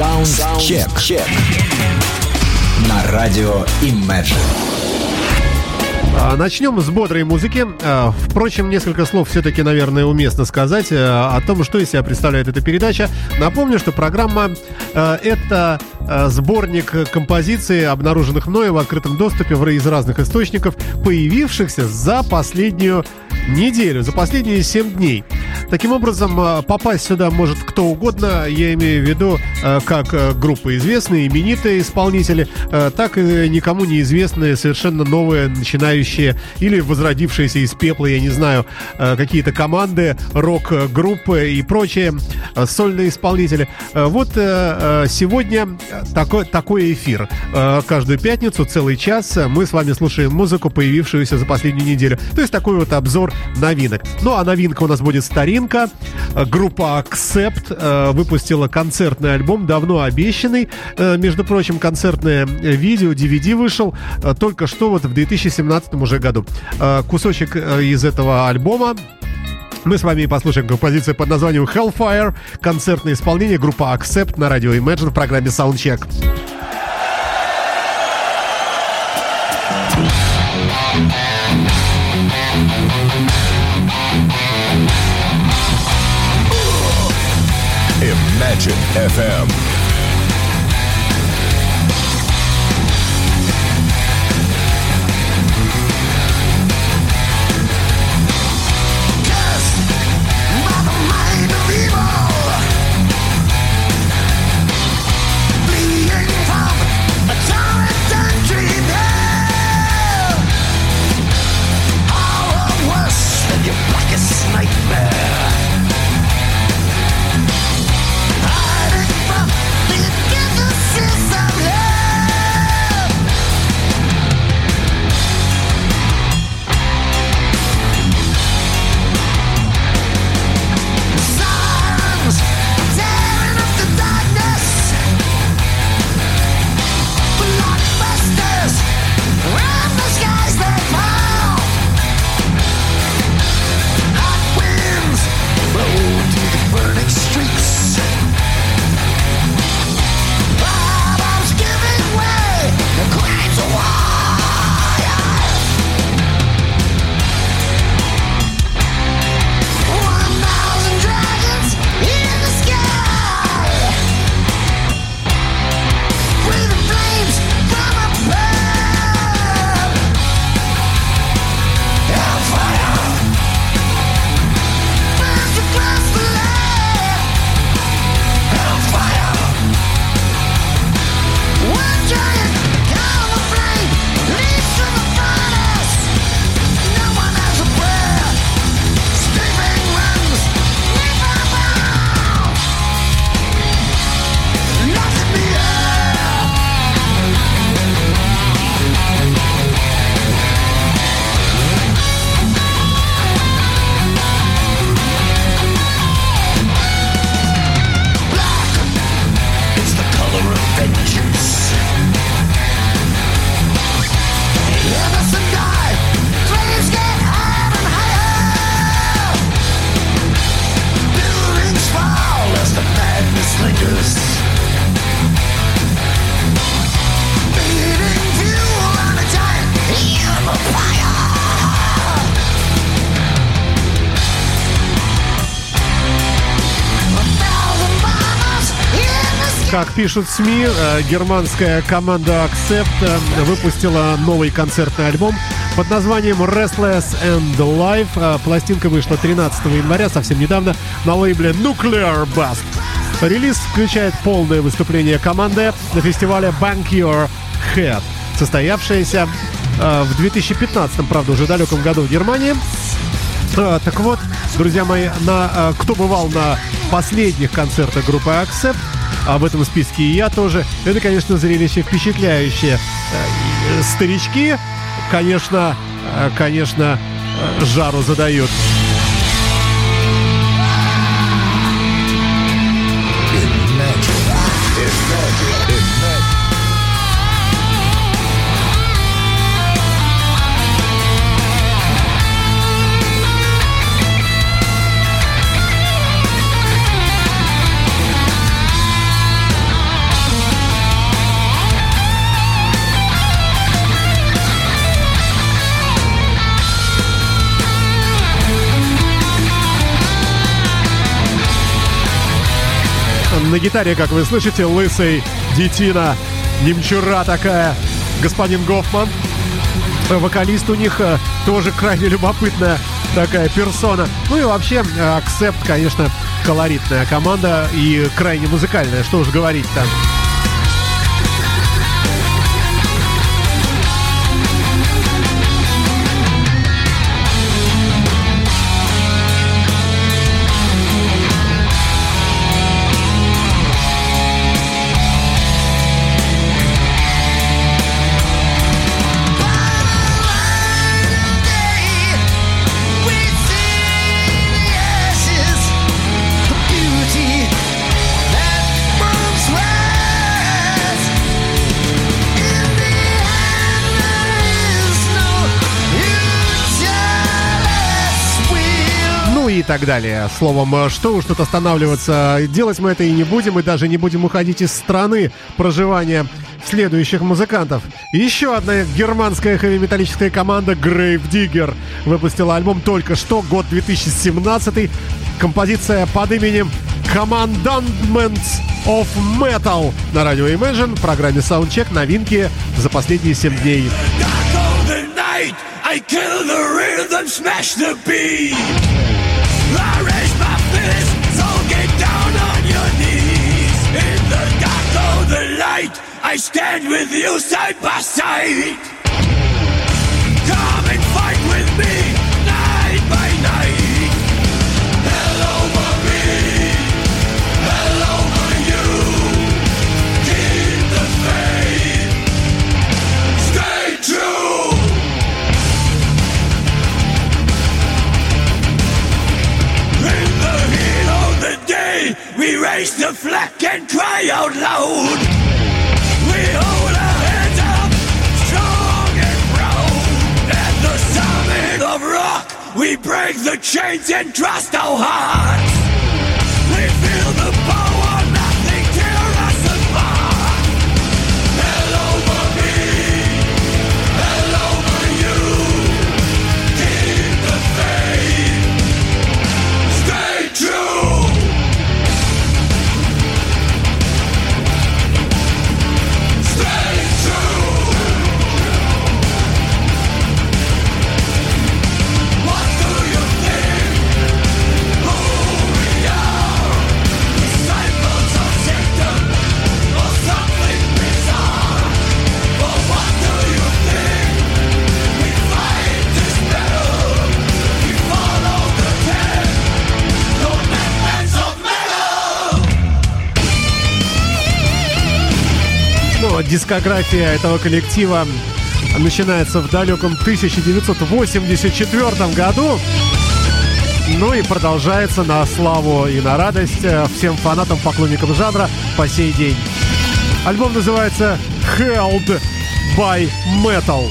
Саундчек. На радио Imagine. А, Начнем с бодрой музыки. А, Впрочем, несколько слов все-таки, наверное, уместно сказать э, о том, что из себя представляет эта передача. Напомню, что программа э, — это э, сборник композиций, обнаруженных мною в открытом доступе из разных источников, появившихся за последнюю неделю, за последние 7 дней. Таким образом, э, попасть сюда может кто угодно, я имею в виду э, как э, группы известные, именитые исполнители, так и никому неизвестные, совершенно новые, начинающие или возродившиеся из пепла, я не знаю, какие-то команды, рок-группы и прочие сольные исполнители. Вот сегодня такой, такой эфир. Каждую пятницу, целый час мы с вами слушаем музыку, появившуюся за последнюю неделю. То есть такой вот обзор новинок. Ну, а новинка у нас будет старинка. Группа Accept э, выпустила концертный альбом, давно обещанный. Э, Между прочим, концертное видео, DVD вышел э, только что вот в 2017 уже году. Кусочек из этого альбома мы с вами послушаем композицию под названием Hellfire, концертное исполнение группа Accept на радио Imagine в программе Soundcheck. FM. Как пишут СМИ, э, германская команда Accept э, выпустила новый концертный альбом под названием Restless and Live. Э, Пластинка вышла 13 января, совсем недавно, на лейбле Nuclear Blast. Релиз включает полное выступление команды на фестивале Bank Your Head, состоявшееся в 2015, правда, уже далеком году в Германии. А, так вот, друзья мои, на, а, кто бывал на последних концертах группы Accept, а в этом списке и я тоже, это, конечно, зрелище впечатляющее. Э, э, Старички, конечно, э, конечно, э, жару задают. На гитаре, как вы слышите, лысый детина, немчура такая, господин Гофман. Вокалист у них э, тоже крайне любопытная такая персона. Ну и вообще, Акцепт, конечно, колоритная команда и крайне музыкальная, что уж говорить-то. и так далее. Словом, э, что уж тут останавливаться. Делать мы это и не будем, и даже не будем уходить из страны проживания следующих музыкантов. Еще одна германская хэви-металлическая команда Grave Digger выпустила альбом только что, год 2017. Композиция под именем Commandments of Metal на радио Imagine в программе Soundcheck новинки за последние 7 дней. I kill the rhythm, smash the beat. I stand with you side by side. Come and fight with me, night by night. Hell over me, hell over you. Keep the faith, stay true. In the heat of the day, we raise the flag and cry out loud. Break the chains and trust our hearts. Дискография этого коллектива начинается в далеком 1984 году. Ну и продолжается на славу и на радость э, всем фанатам, поклонникам жанра по сей день. Альбом называется Held by Metal.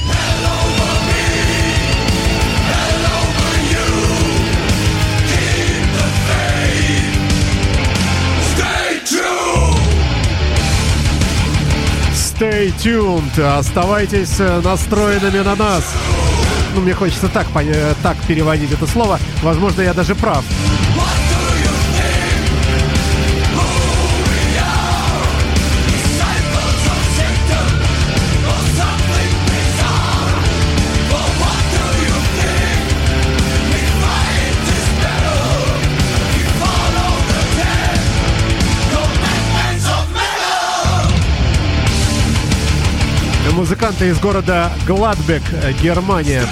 Stay tuned. Оставайтесь э, настроенными на нас. Ну, мне хочется так, так переводить это слово. Возможно, я даже прав. Музыканты из города Гладбек, Германия.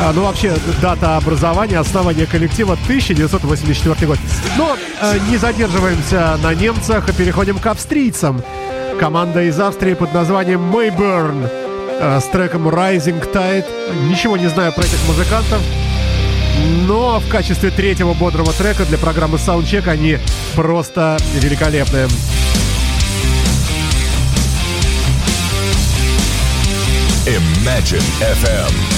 А, ну, вообще, дата образования, основания коллектива 1984 год. Но э, не задерживаемся на немцах, а переходим к австрийцам. Команда из Австрии под названием Mayburn э, с треком Rising Tide. Ничего не знаю про этих музыкантов. Но в качестве третьего бодрого трека для программы Soundcheck они просто великолепные. Imagine FM.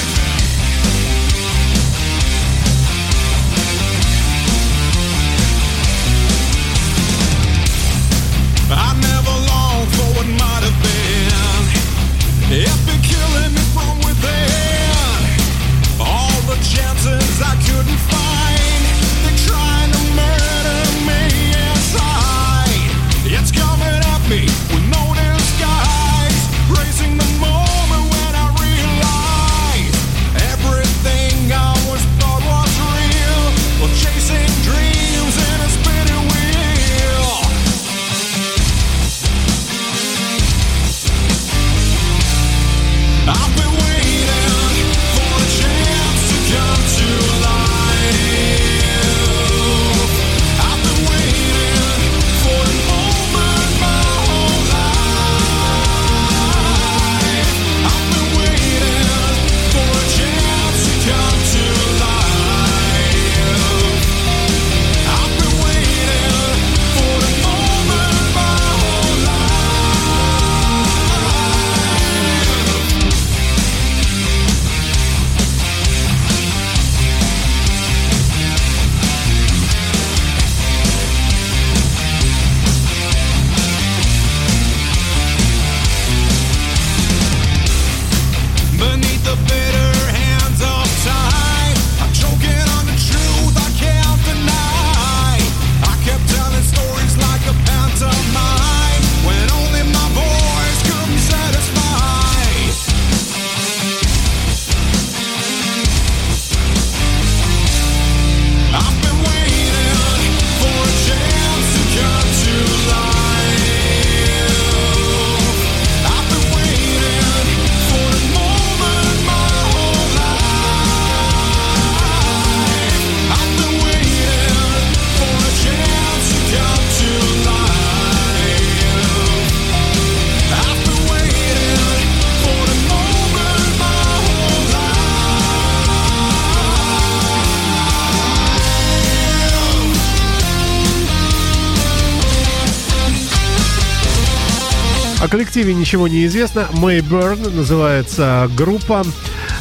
Коллективе ничего не известно. Mayburn называется группа.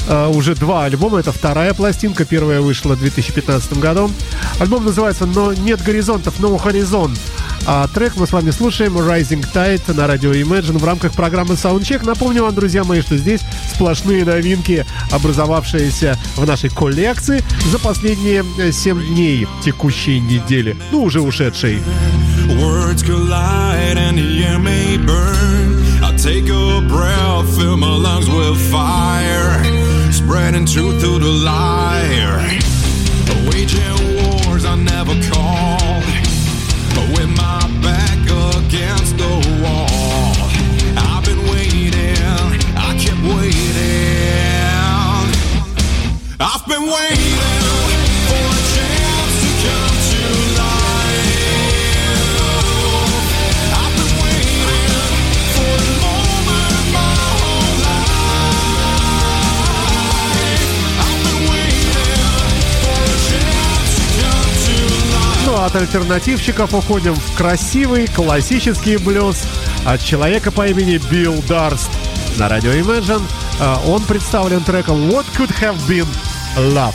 Э, Уже два альбома. Это вторая пластинка. Первая вышла в 2015 году. Альбом называется «Но нет горизонтов, no horizon». А трек мы с вами слушаем Rising Tide на радио Imagine в рамках программы Soundcheck. Напомню вам, друзья мои, что здесь сплошные новинки, образовавшиеся в нашей коллекции за последние 7 дней текущей недели. Ну, уже ушедшей. Fill my lungs with fire, spreading truth through the liar. Waging wars I never called, with my back against the wall. I've been waiting, I kept waiting. I've been waiting от альтернативщиков уходим в красивый классический блюз от человека по имени Билл Дарст. На радио Imagine э, он представлен треком What Could Have Been Love.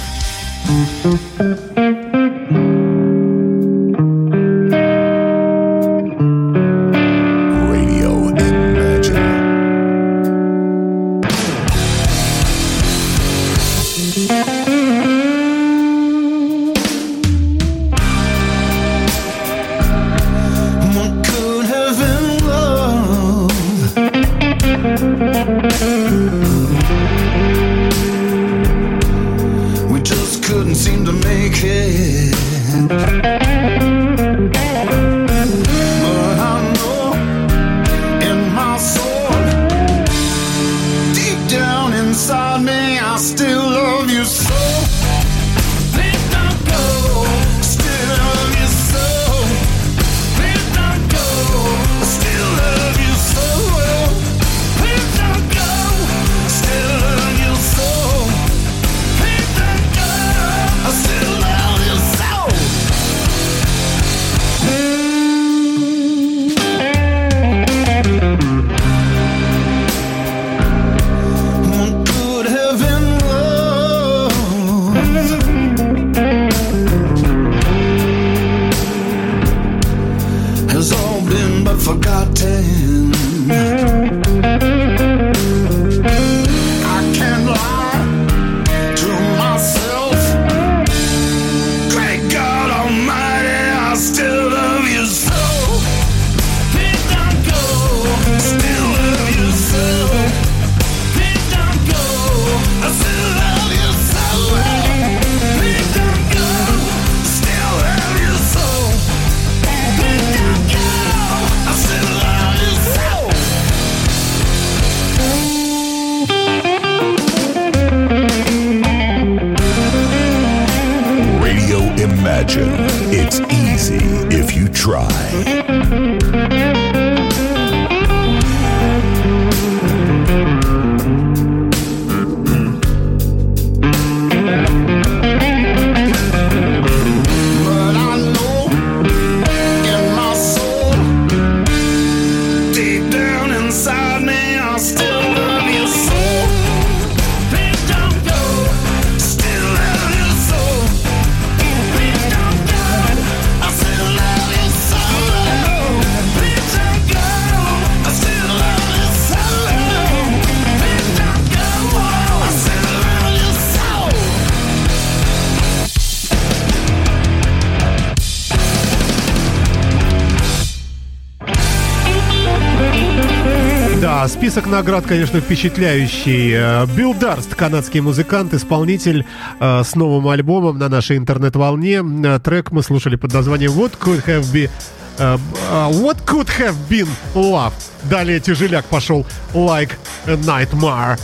Да, список наград, конечно, впечатляющий. Э, Билл Дарст, канадский музыкант, исполнитель э, с новым альбомом на нашей интернет-волне. Э, Трек мы слушали под названием What Could Have Been... What Could Have Been Love. Далее тяжеляк пошел Like a Nightmare.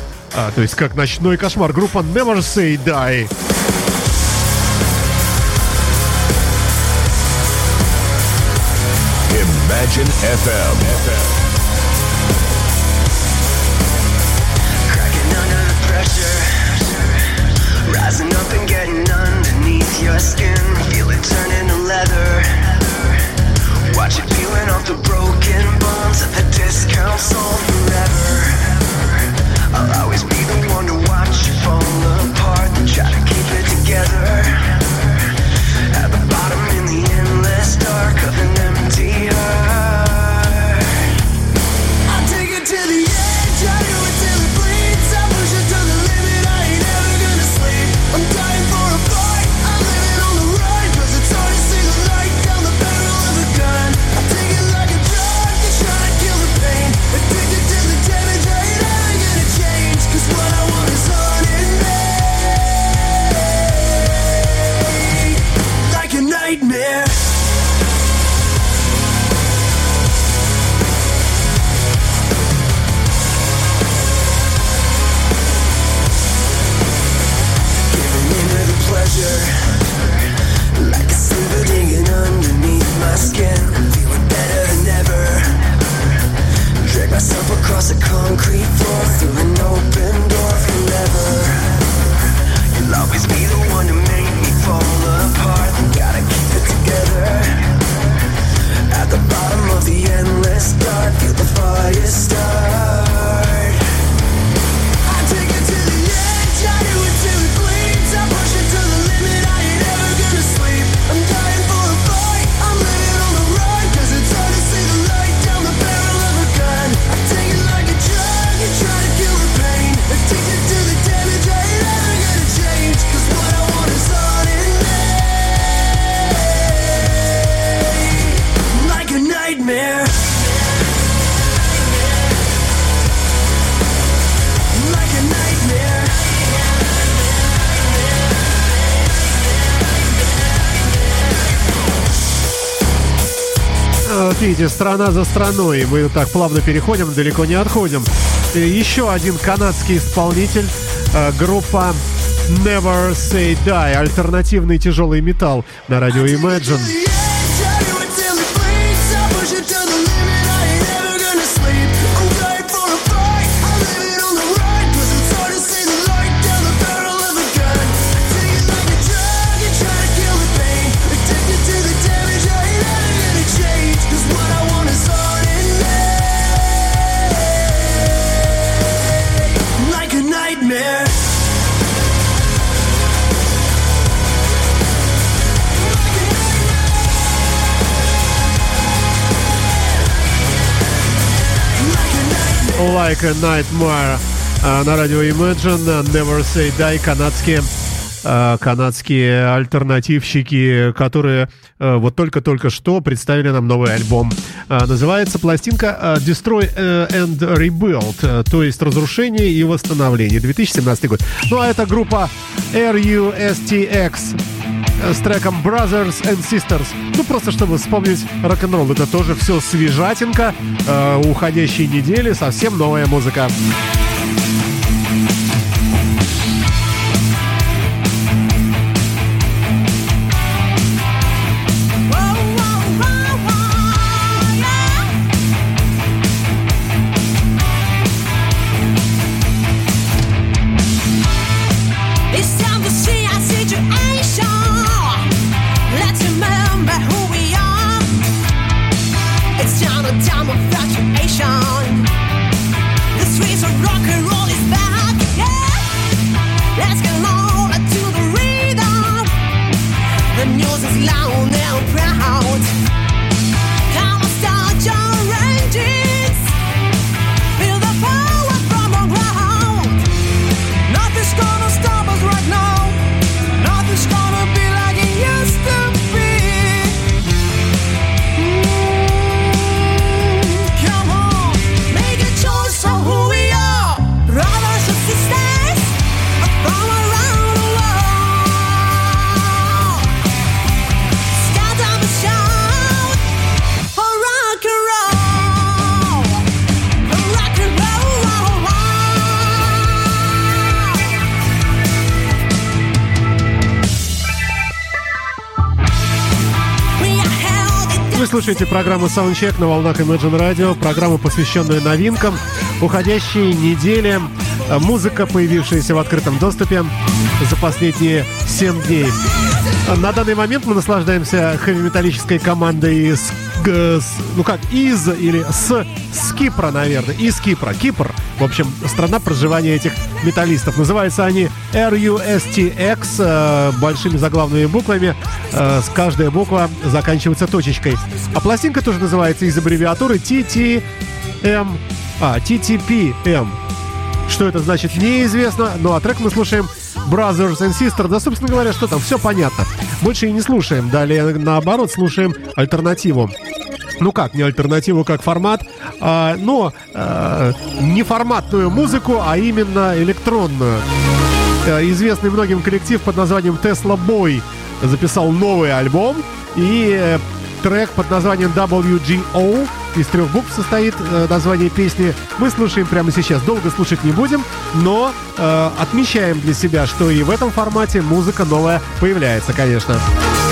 То есть как ночной кошмар. Группа Never Say Die. Imagine FM. Cracking видите, страна за страной. Мы так плавно переходим, далеко не отходим. И Еще один канадский исполнитель. э, Группа Never Say Die. Альтернативный тяжелый металл на радио Imagine. Like a Nightmare а, на радио Imagine. Never Say Die. Канадские а, канадские альтернативщики, которые э, вот только-только что представили нам новый альбом. А, Называется пластинка а, Destroy э, and Rebuild, э, то есть разрушение и восстановление. 2017 год. Ну а это группа RUSTX с треком Brothers and Sisters. Ну, просто чтобы вспомнить рок-н-ролл. Это тоже все свежатинка. Э, уходящей недели совсем новая музыка. It's Вы слушаете программу Soundcheck на волнах Imagine Radio, программу, посвященную новинкам уходящей недели. Э, Музыка, появившаяся в открытом доступе за последние 7 дней. Э, На данный момент мы наслаждаемся хэви-металлической командой из, с- ну как, из или с, с Кипра, наверное, из Кипра. Кипр, в общем, страна проживания этих металлистов. Называются они RUSTX, э, большими заглавными буквами. Э, с каждая буква заканчивается точечкой. А пластинка тоже называется из аббревиатуры TTM, а, TTPM. Что это значит, неизвестно. Ну а трек мы слушаем Brothers and Sisters. Да, собственно говоря, что там, все понятно. Больше и не слушаем. Далее, наоборот, слушаем альтернативу. Ну как, не альтернативу как формат, а, но а, не форматную музыку, а именно электронную. Э, Известный многим коллектив под названием Tesla Boy записал новый альбом и э, трек под названием WGO из трех букв состоит э, название песни. Мы слушаем прямо сейчас. Долго слушать не будем, но э, отмечаем для себя, что и в этом формате музыка новая появляется, конечно. Can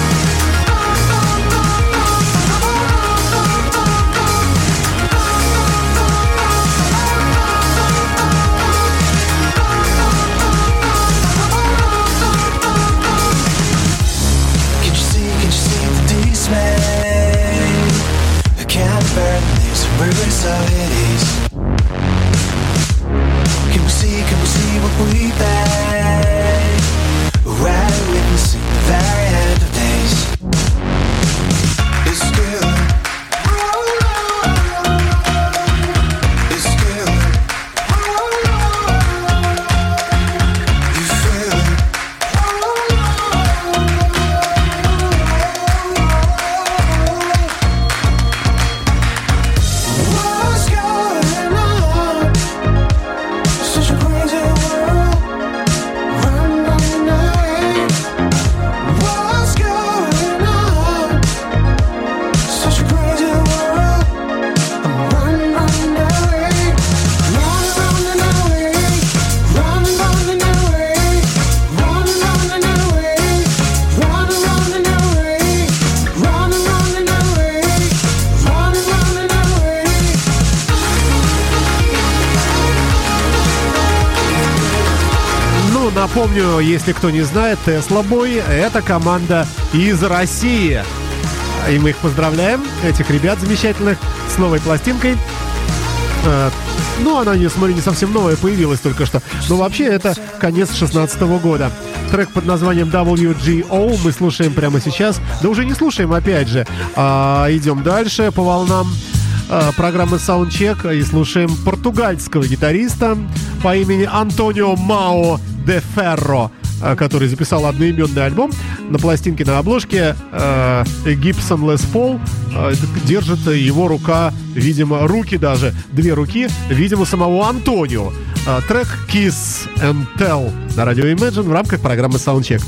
напомню, если кто не знает, Tesla Boy — это команда из России. И мы их поздравляем, этих ребят замечательных, с новой пластинкой. Э, Ну, она, не смотри, не совсем новая, появилась только что. Но вообще это конец 16 года. Трек под названием WGO мы слушаем прямо сейчас. Да уже не слушаем, опять же. А, идем дальше по волнам а, программы Soundcheck и слушаем португальского гитариста по имени Антонио Мао де Ферро, а, который записал одноименный альбом. На пластинке на обложке э, Gibson Les Paul э, держит его рука, видимо, руки даже, две руки, видимо, самого Антонио. Э, трек Kiss and Tell на радио Imagine в рамках программы Soundcheck.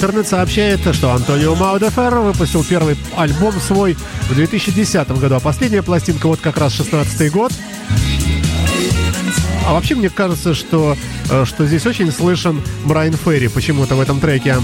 Интернет сообщает, что Антонио Мао де Ферро выпустил первый альбом свой в 2010 году, а последняя пластинка вот как раз 16 год. А вообще мне кажется, что, э, что здесь очень слышен Брайан Ферри почему-то в этом треке.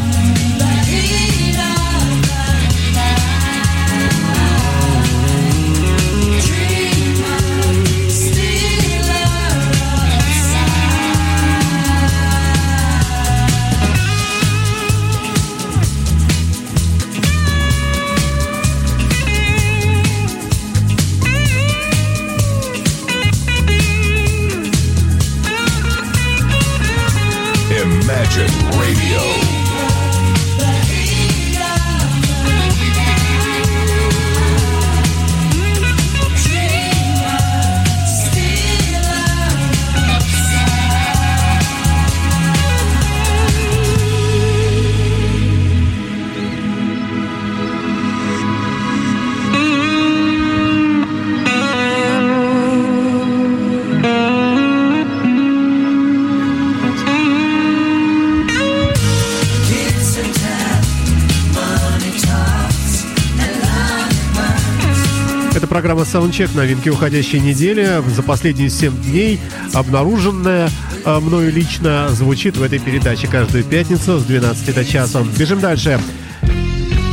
Soundcheck, новинки уходящей недели. За последние 7 дней обнаруженная э, мною лично звучит в этой передаче каждую пятницу с 12 до часа. Бежим дальше.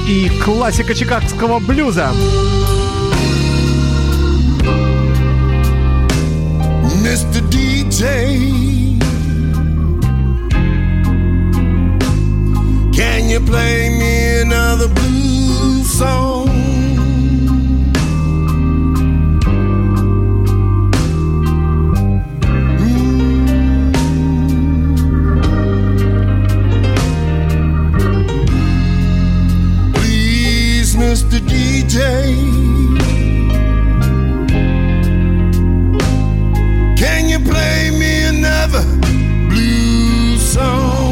И классика чикагского блюза. Mr. DJ. Can you play me another blues song? Mr. DJ. Can you play me another blues song?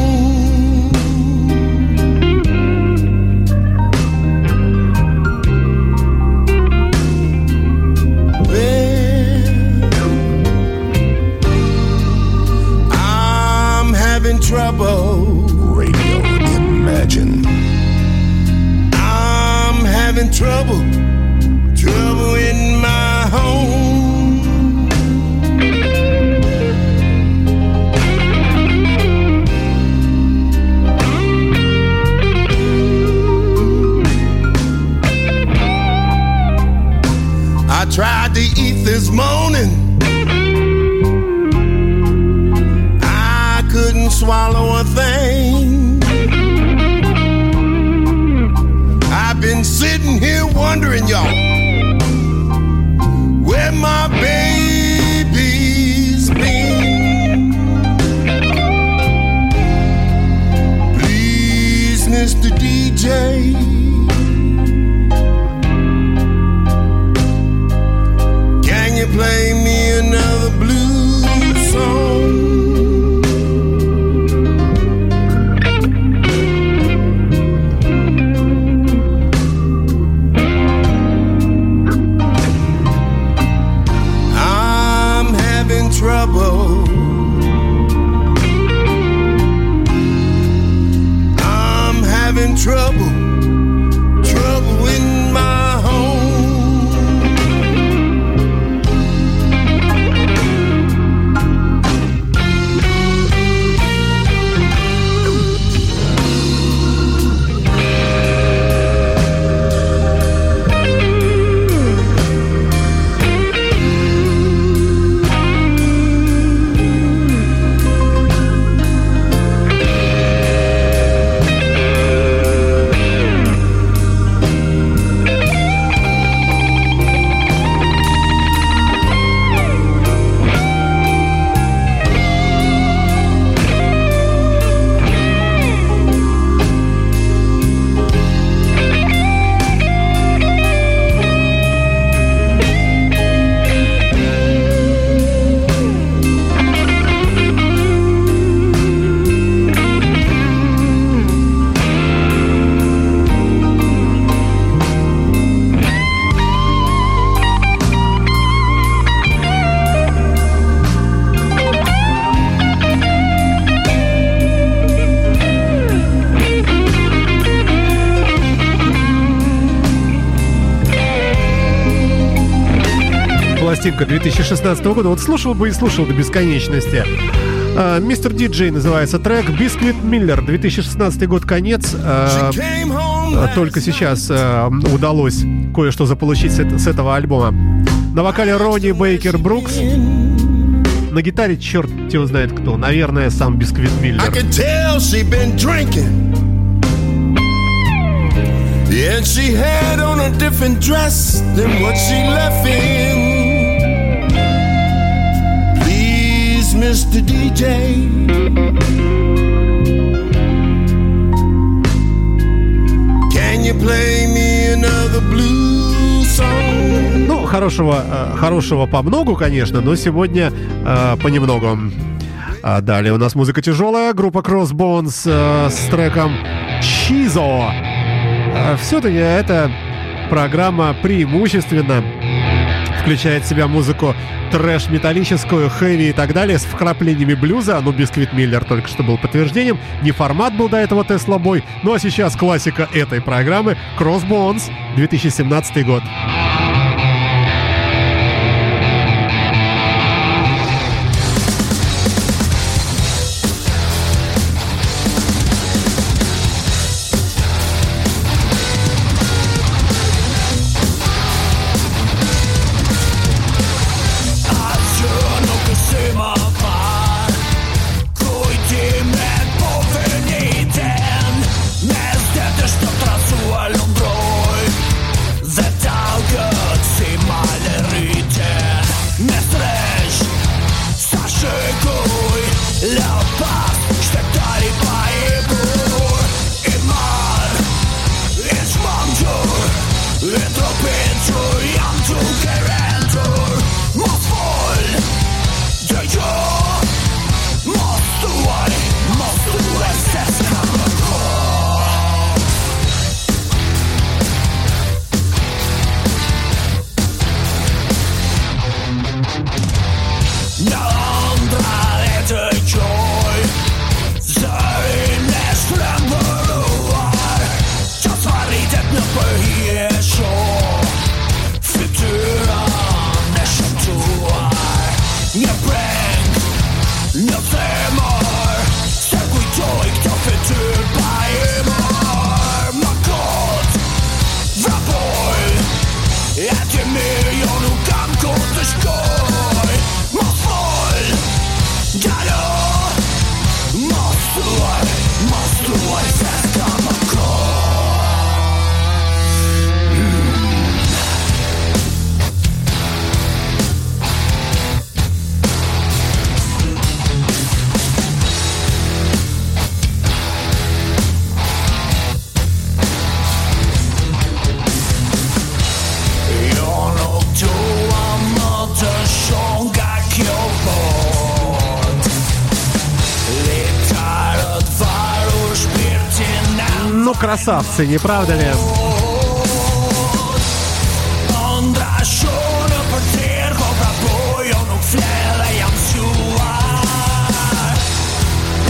2016 года. Вот слушал бы и слушал до бесконечности. А, Мистер Диджей называется трек. Бисквит Миллер, 2016 год, конец. А, а, Только сейчас удалось кое-что заполучить с, эт- с этого альбома. На вокале Ронни Бейкер Брукс. На гитаре черт его знает кто. Наверное, сам Бисквит Миллер. and she had on a different dress than what she left in. Mr. DJ. Can you play me another blues song? Ну, хорошего, э, хорошего по многу, конечно, но сегодня э, понемногу. А далее у нас музыка тяжелая, группа Crossbones э, с треком Чизо. Все-таки эта программа преимущественно включает в себя музыку трэш-металлическую, хэви и так далее с вкраплениями блюза. Ну, Бисквит Миллер только что был подтверждением. Не формат был до этого Тесла Бой. Ну, а сейчас классика этой программы Crossbones, 2017 год. Красавцы, не правда ли?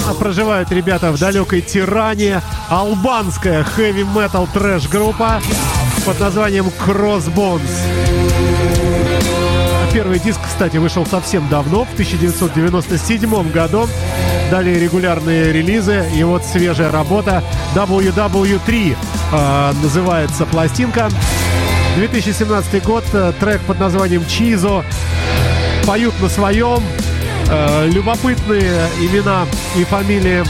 А Проживают ребята в далекой Тиране. Албанская хэви-метал трэш-группа под названием Crossbones. Первый диск, кстати, вышел совсем давно, в 1997 году. Далее регулярные релизы и вот свежая работа WW3 э, называется пластинка. 2017 год, э, трек под названием Чизо. Поют на своем. Э, любопытные имена и фамилии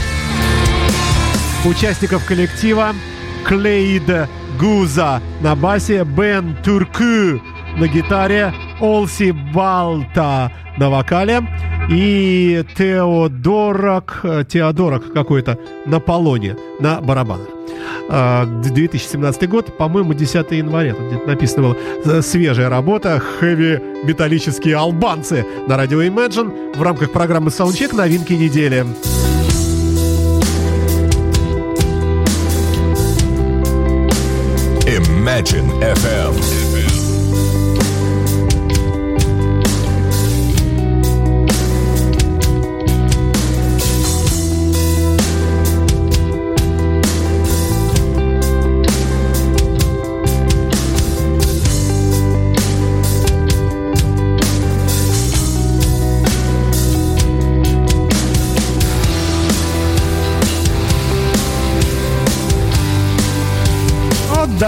участников коллектива. Клейд Гуза на басе, Бен Турку на гитаре, Олси Балта на вокале и Теодорок, э, Теодорок какой-то на полоне, на барабанах. А, 2017 год, по-моему, 10 января, тут где-то написано было, э, свежая работа, хэви-металлические албанцы на радио Imagine в рамках программы Soundcheck новинки недели. Imagine FM.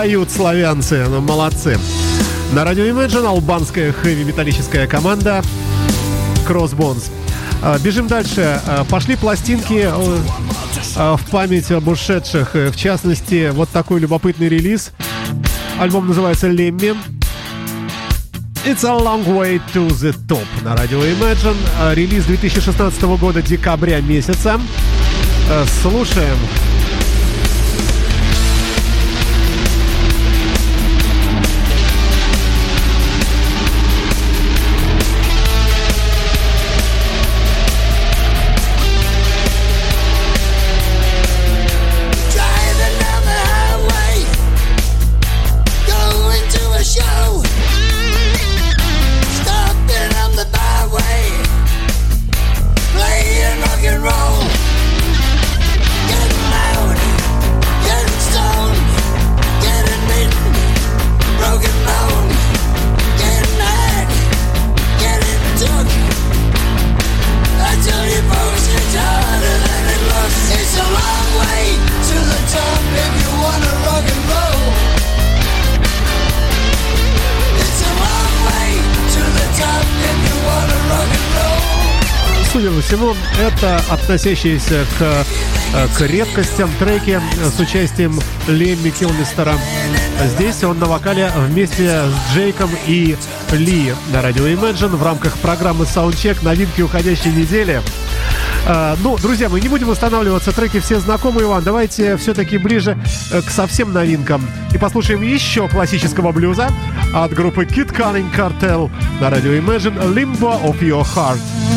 Отдают славянцы, ну молодцы. На радио Imagine албанская хэви-металлическая команда Crossbones. А, Бежим дальше. А, Пошли пластинки а, в память об ушедших. Э, В частности, вот такой любопытный релиз. Альбом называется «Лемми». It's a long way to the top на радио Imagine. Релиз 2016 года, декабря месяца. Э, Слушаем. Всему, это относящиеся к, э, к редкостям треки с участием Лемми Килмистера. Здесь он на вокале вместе с Джейком и Ли на радио Imagine в рамках программы Soundcheck новинки уходящей недели. Э, Ну, друзья, мы не будем останавливаться, треки все знакомые вам. Давайте все-таки ближе э, к совсем новинкам. И послушаем еще классического блюза от группы Kid Cunning Cartel на радио Imagine Limbo of Your Heart.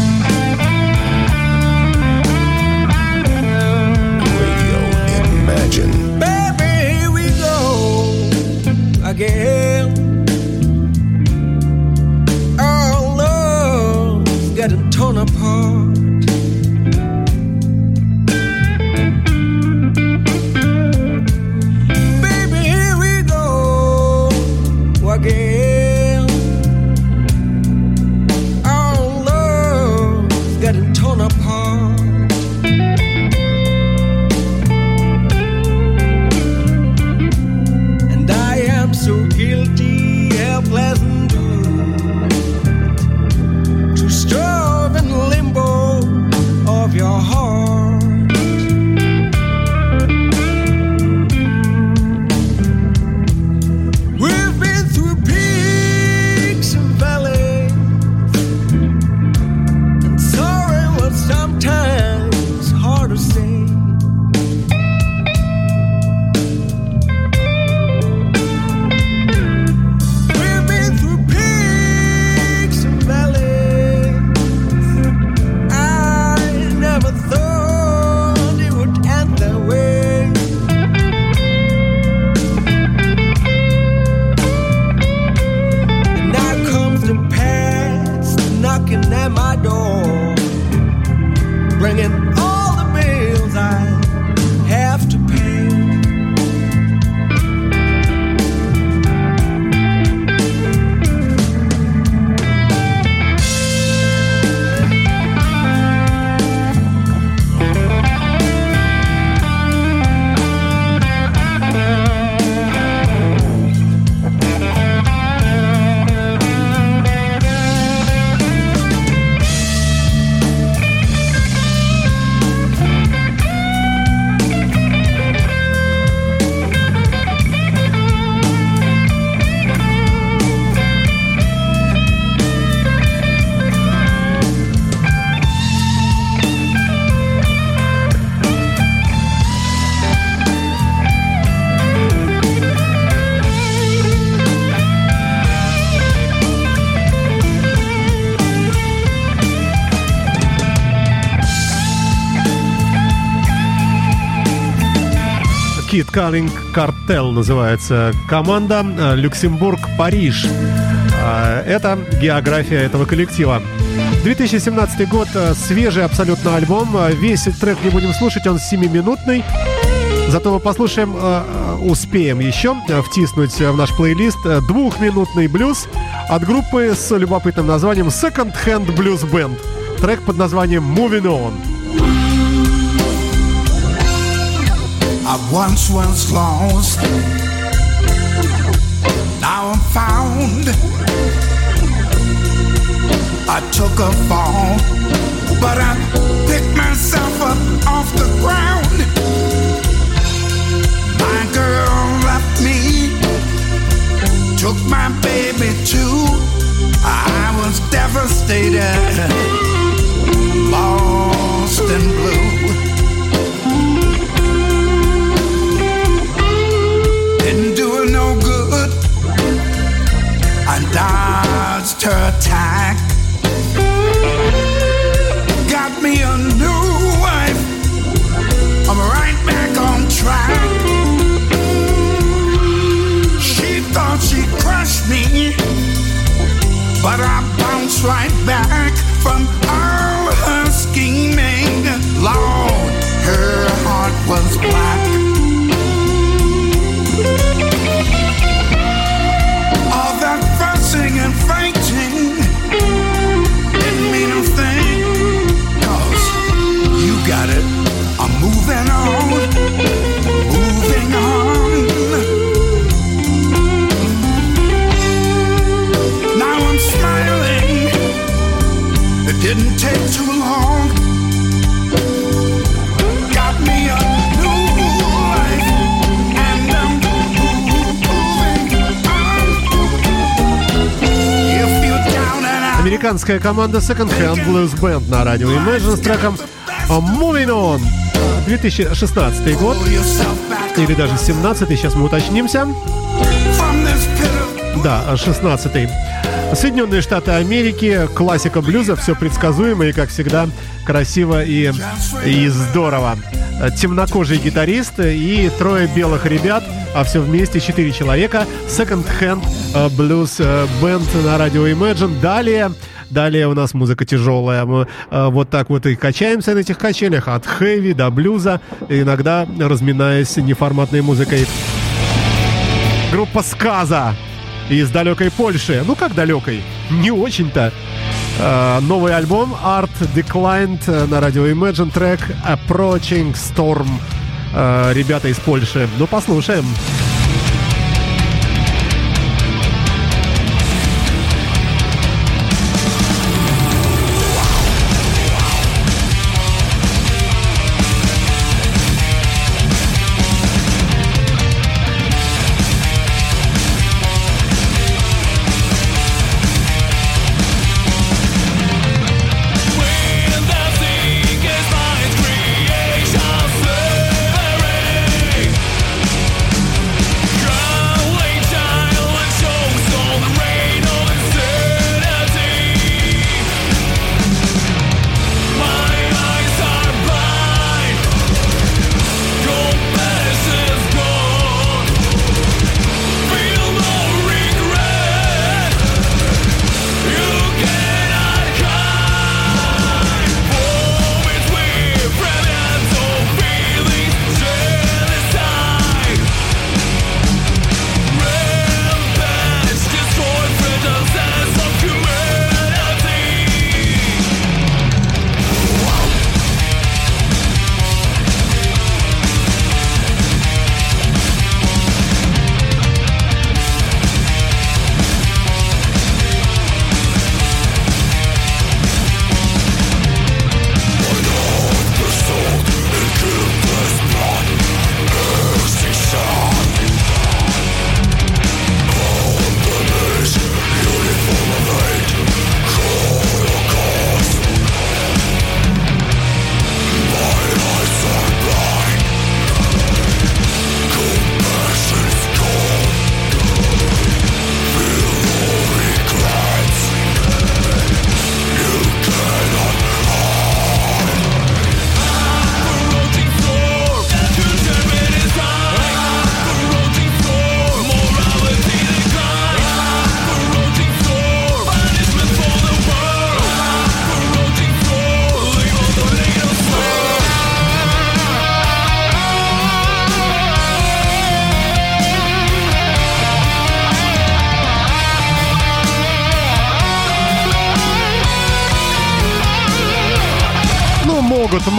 Kid Calling Cartel называется команда э, Люксембург-Париж. А, Это география этого коллектива. 2017 год, э, свежий абсолютно альбом. Э, Весь трек не будем слушать, он 7-минутный. Зато мы послушаем, э, э, успеем еще э, втиснуть э, в наш плейлист э, двухминутный блюз от группы с любопытным названием Second Hand Blues Band. Трек под названием Moving On. I once was lost. Now I'm found. I took a fall, but I picked myself up off the ground. My girl left me, took my baby too. I was devastated, lost and blue. Attack. Got me a new wife. I'm right back on track. She thought she crushed me, but I bounced right back from all her scheming. Lord, her heart was black. Американская команда Second Hand Blues Band на радио Imagine с треком Moving On. 2016 год, или даже 17 сейчас мы уточнимся. Да, 16 Соединенные Штаты Америки, классика блюза, все предсказуемо и, как всегда, красиво и, и здорово. Темнокожий гитарист и трое белых ребят, а все вместе четыре человека. Second Hand э, Blues э, Band на радио Imagine. Далее Далее у нас музыка тяжелая. Мы э, вот так вот и качаемся на этих качелях от хэви до блюза, иногда разминаясь неформатной музыкой. Группа Сказа из далекой Польши. Ну как далекой? Не очень-то. Э, новый альбом Art Declined на радио Imagine трек Approaching Storm. Э, ребята из Польши. Ну послушаем.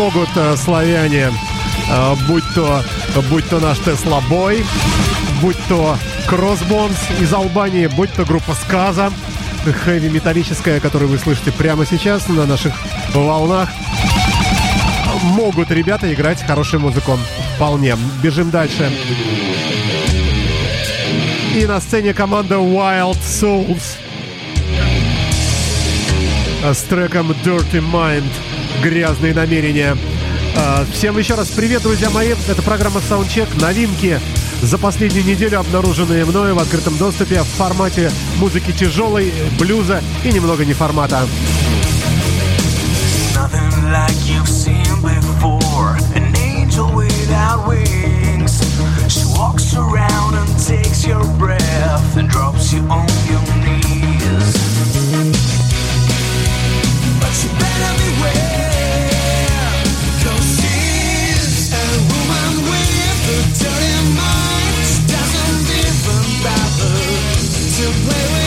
Могут, э, славяне, э, будь то, будь то наш Тесла Бой, будь то Кроссбонс из Албании, будь то группа Сказа, хэви металлическая, которую вы слышите прямо сейчас на наших волнах. Могут ребята играть хорошую музыку. Вполне. Бежим дальше. И на сцене команда Wild Souls а, с треком Dirty Mind. Грязные намерения. А, Всем еще раз привет, друзья мои. Это программа Soundcheck. Новинки за последнюю неделю, обнаруженные мною в открытом доступе в формате музыки тяжелой, блюза и немного не формата. Nothing like you've seen before. An angel without wings. She walks around and takes your breath and drops you on your knees. Dirty mind. She doesn't even bother to play with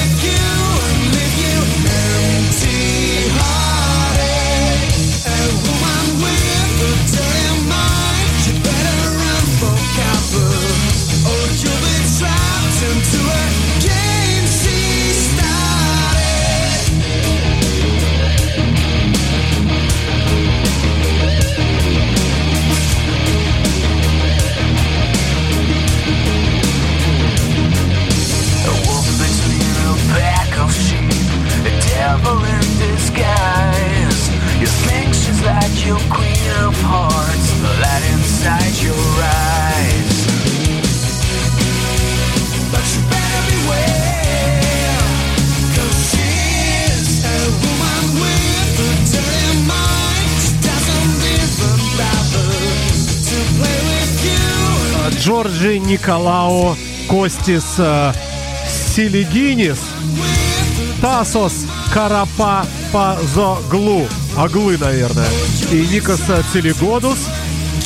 devil in disguise. You think she's like your queen of hearts, the light inside your eyes. But you better beware, 'cause she's a woman with a dirty mind. She doesn't even bother to play with you. Джорджи Николао Костис э, Силигинис Тасос Карапапазоглу Аглы, наверное. И Никос Целигодус.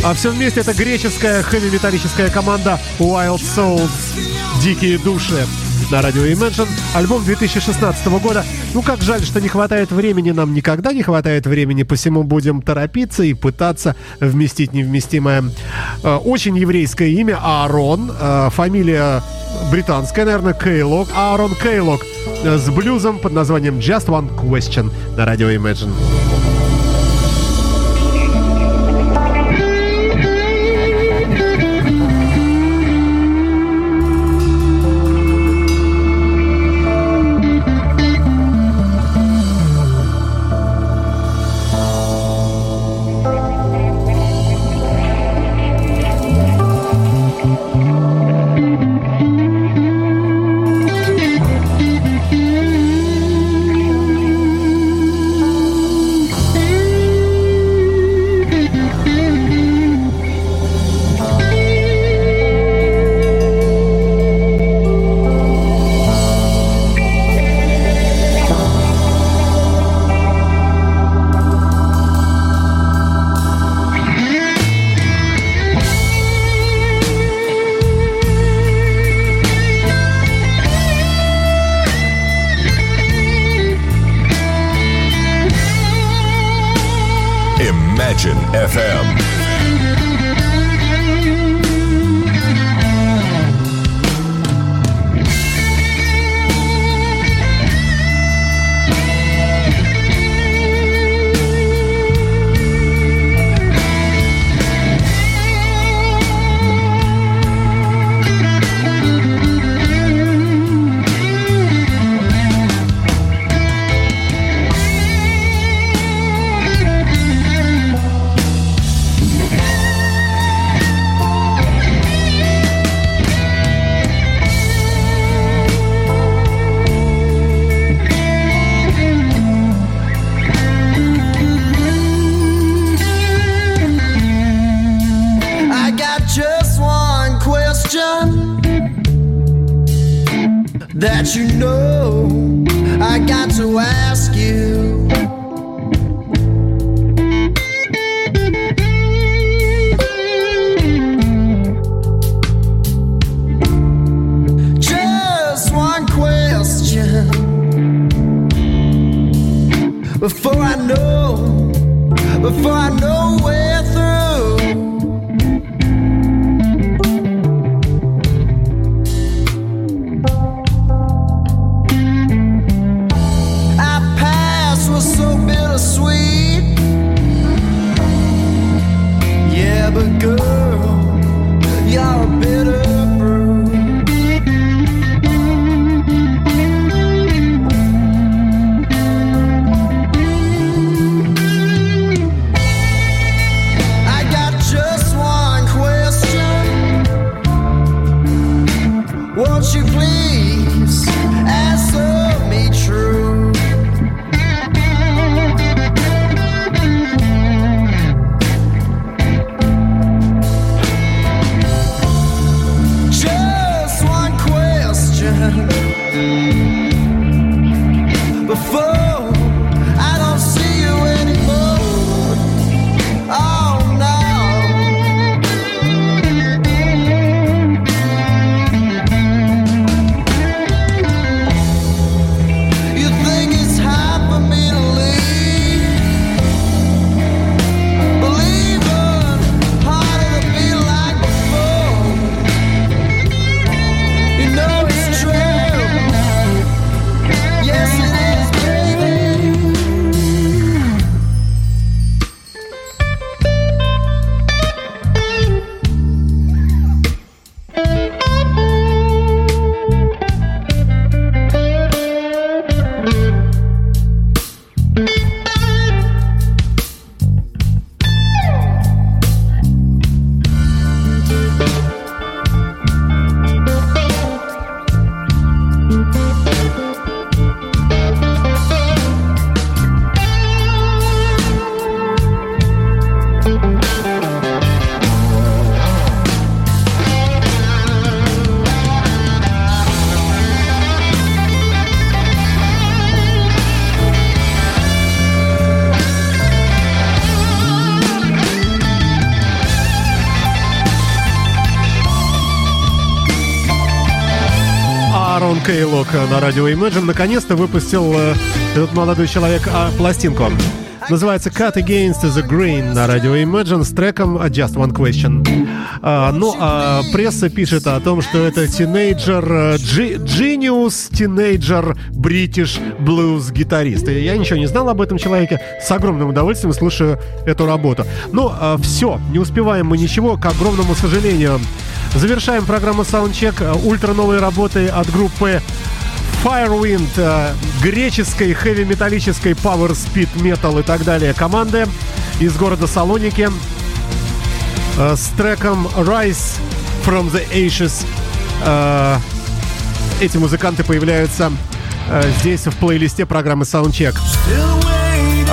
А все вместе это греческая хэви-металлическая команда Wild Souls. Дикие души. На радио Imagine. Альбом 2016 года. Ну, как жаль, что не хватает времени. Нам никогда не хватает времени. Посему будем торопиться и пытаться вместить невместимое. Э, Очень еврейское имя Аарон. Э, Фамилия британская, наверное, Кейлок. Аарон Кейлок э, с блюзом под названием Just One Question на радио Imagine. Imagine на радио Imagine наконец-то выпустил э, этот молодой человек а, пластинку. Называется Cut Against the Grain на радио Imagine с треком Just One Question. А, ну, а пресса пишет о том, что это тинейджер, э, genius тинейджер бритиш блюз гитарист. Я ничего не знал об этом человеке. С огромным удовольствием слушаю эту работу. Ну, все, не успеваем мы ничего, к огромному сожалению. Завершаем программу Soundcheck э, ультра новой работой от группы Firewind, э, греческой хэви-металлической Power Speed Metal и так далее команды из города Салоники э, с треком Rise from the Ashes. Э, Эти музыканты появляются э, здесь в плейлисте программы Soundcheck.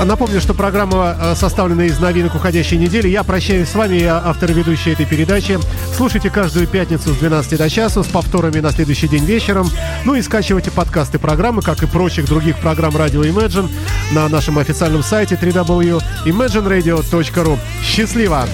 Напомню, что программа э, составлена из новинок уходящей недели. Я прощаюсь с вами, я автор и ведущий этой передачи. Слушайте каждую пятницу с 12 до часу с повторами на следующий день вечером. Ну и скачивайте подкасты программы, как и прочих других программ радио Imagine на нашем официальном сайте www.imagineradio.ru. Счастливо!